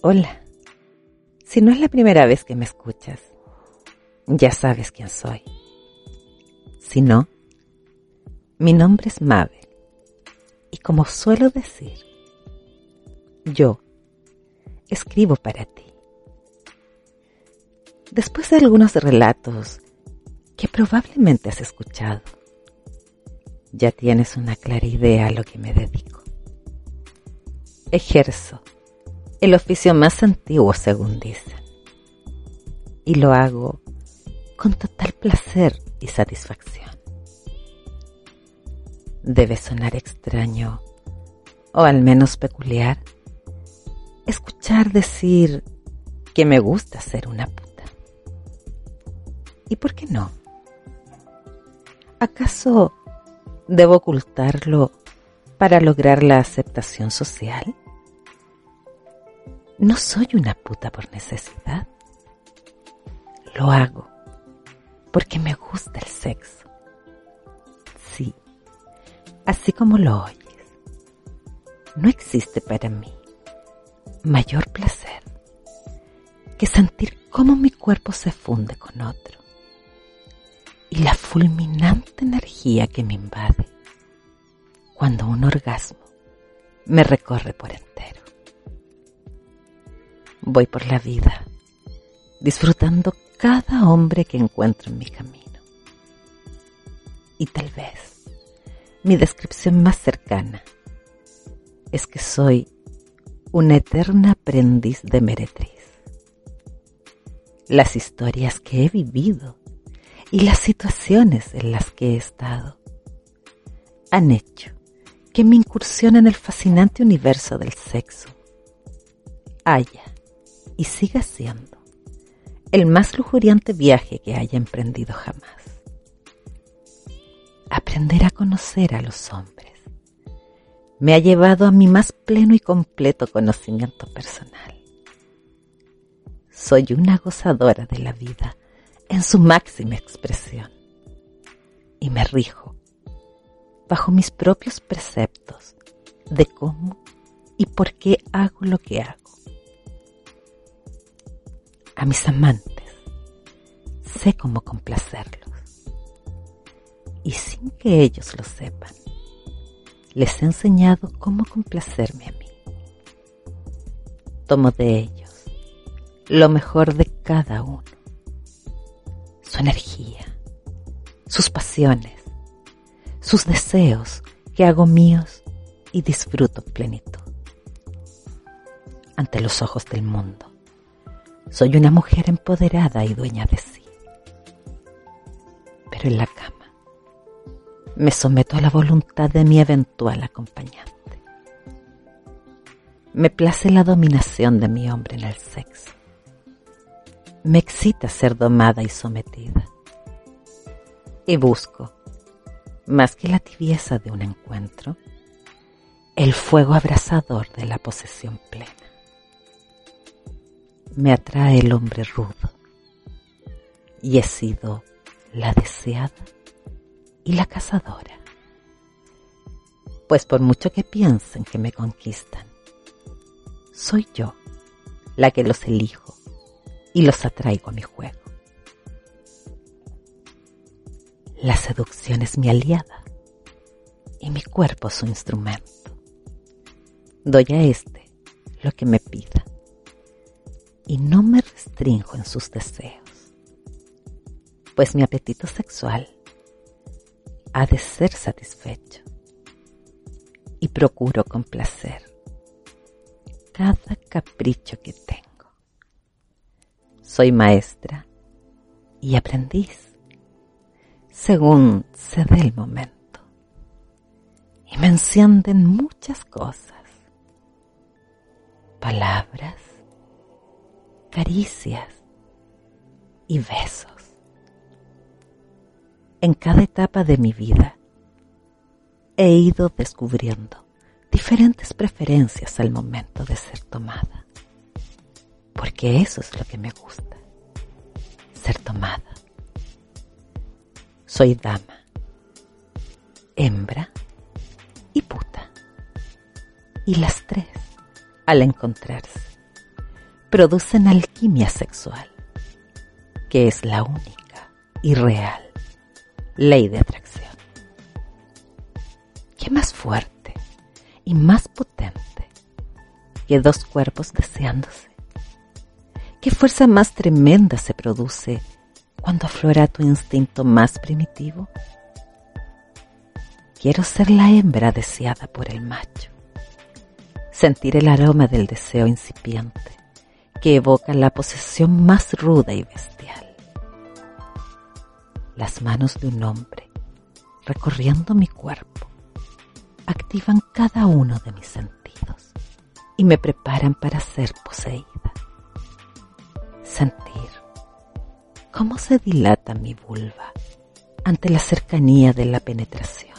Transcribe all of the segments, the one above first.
Hola. Si no es la primera vez que me escuchas, ya sabes quién soy. Si no, mi nombre es Mabel. Y como suelo decir, yo escribo para ti. Después de algunos relatos que probablemente has escuchado, ya tienes una clara idea a lo que me dedico. Ejerzo el oficio más antiguo según dicen. Y lo hago con total placer y satisfacción. Debe sonar extraño, o al menos peculiar, escuchar decir que me gusta ser una puta. ¿Y por qué no? ¿Acaso debo ocultarlo para lograr la aceptación social? No soy una puta por necesidad. Lo hago porque me gusta el sexo. Sí, así como lo oyes. No existe para mí mayor placer que sentir cómo mi cuerpo se funde con otro y la fulminante energía que me invade cuando un orgasmo me recorre por entero voy por la vida, disfrutando cada hombre que encuentro en mi camino. Y tal vez mi descripción más cercana es que soy una eterna aprendiz de meretriz. Las historias que he vivido y las situaciones en las que he estado han hecho que mi incursión en el fascinante universo del sexo haya y siga siendo el más lujuriante viaje que haya emprendido jamás. Aprender a conocer a los hombres me ha llevado a mi más pleno y completo conocimiento personal. Soy una gozadora de la vida en su máxima expresión y me rijo bajo mis propios preceptos de cómo y por qué hago lo que hago a mis amantes. Sé cómo complacerlos. Y sin que ellos lo sepan, les he enseñado cómo complacerme a mí. Tomo de ellos lo mejor de cada uno. Su energía, sus pasiones, sus deseos que hago míos y disfruto plenitud. Ante los ojos del mundo soy una mujer empoderada y dueña de sí. Pero en la cama me someto a la voluntad de mi eventual acompañante. Me place la dominación de mi hombre en el sexo. Me excita ser domada y sometida. Y busco, más que la tibieza de un encuentro, el fuego abrasador de la posesión plena me atrae el hombre rudo y he sido la deseada y la cazadora. Pues por mucho que piensen que me conquistan, soy yo la que los elijo y los atraigo a mi juego. La seducción es mi aliada y mi cuerpo su instrumento. Doy a este lo que me pida y no me restringo en sus deseos, pues mi apetito sexual ha de ser satisfecho y procuro complacer cada capricho que tengo. Soy maestra y aprendiz según se dé el momento y me encienden muchas cosas palabras, caricias y besos. En cada etapa de mi vida he ido descubriendo diferentes preferencias al momento de ser tomada, porque eso es lo que me gusta, ser tomada. Soy dama, hembra y puta. Y las tres, al encontrarse, producen alquimia sexual, que es la única y real ley de atracción. ¿Qué más fuerte y más potente que dos cuerpos deseándose? ¿Qué fuerza más tremenda se produce cuando aflora tu instinto más primitivo? Quiero ser la hembra deseada por el macho, sentir el aroma del deseo incipiente que evoca la posesión más ruda y bestial. Las manos de un hombre recorriendo mi cuerpo activan cada uno de mis sentidos y me preparan para ser poseída. Sentir cómo se dilata mi vulva ante la cercanía de la penetración.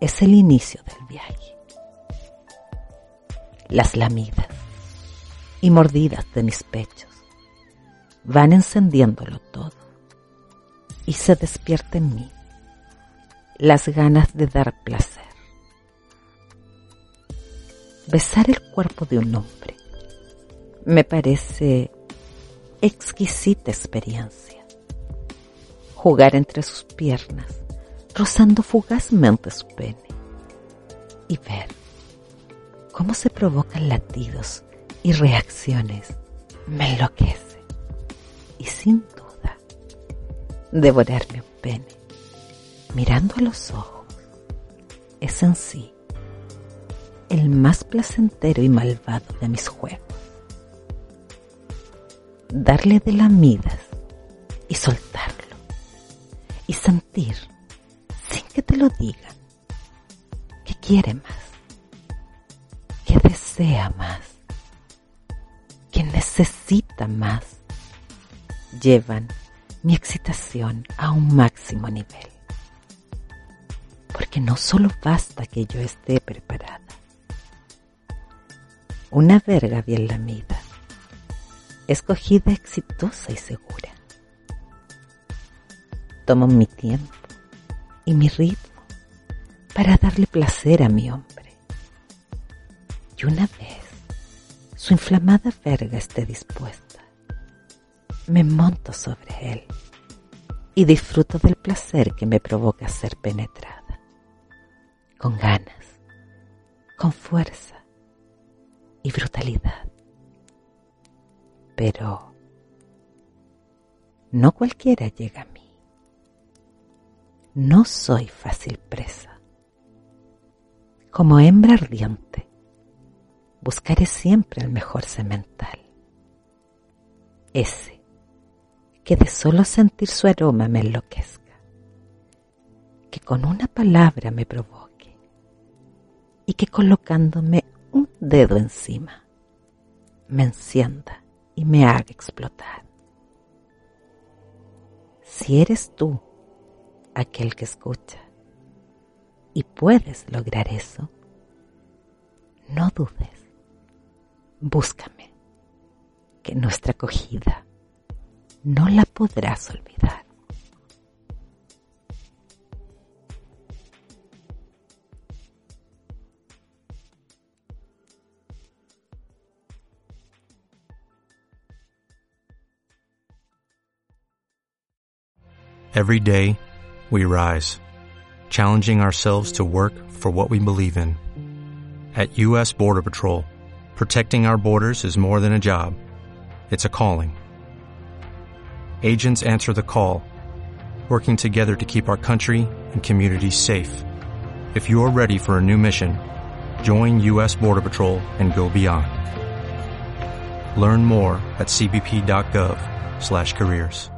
Es el inicio del viaje. Las lamidas y mordidas de mis pechos van encendiéndolo todo y se despierta en mí las ganas de dar placer. Besar el cuerpo de un hombre me parece exquisita experiencia. Jugar entre sus piernas, rozando fugazmente su pene, y ver cómo se provocan latidos y reacciones me enloquece. Y sin duda, devorarme un pene, mirando a los ojos, es en sí el más placentero y malvado de mis juegos. Darle de lamidas y soltarlo y sentir, sin que te lo digan, que quiere más, que desea más necesita más, llevan mi excitación a un máximo nivel. Porque no solo basta que yo esté preparada. Una verga bien lamida, escogida exitosa y segura. Tomo mi tiempo y mi ritmo para darle placer a mi hombre. Y una vez su inflamada verga esté dispuesta. Me monto sobre él y disfruto del placer que me provoca ser penetrada. Con ganas, con fuerza y brutalidad. Pero no cualquiera llega a mí. No soy fácil presa. Como hembra ardiente, buscaré siempre el mejor semental. Ese que de solo sentir su aroma me enloquezca, que con una palabra me provoque y que colocándome un dedo encima me encienda y me haga explotar. Si eres tú aquel que escucha y puedes lograr eso, no dudes búscame, que nuestra acogida no la podrás olvidar. Every day, we rise, challenging ourselves to work for what we believe in. At U.S. Border Patrol, Protecting our borders is more than a job. It's a calling. Agents answer the call, working together to keep our country and communities safe. If you're ready for a new mission, join U.S. Border Patrol and go beyond. Learn more at cbp.gov slash careers.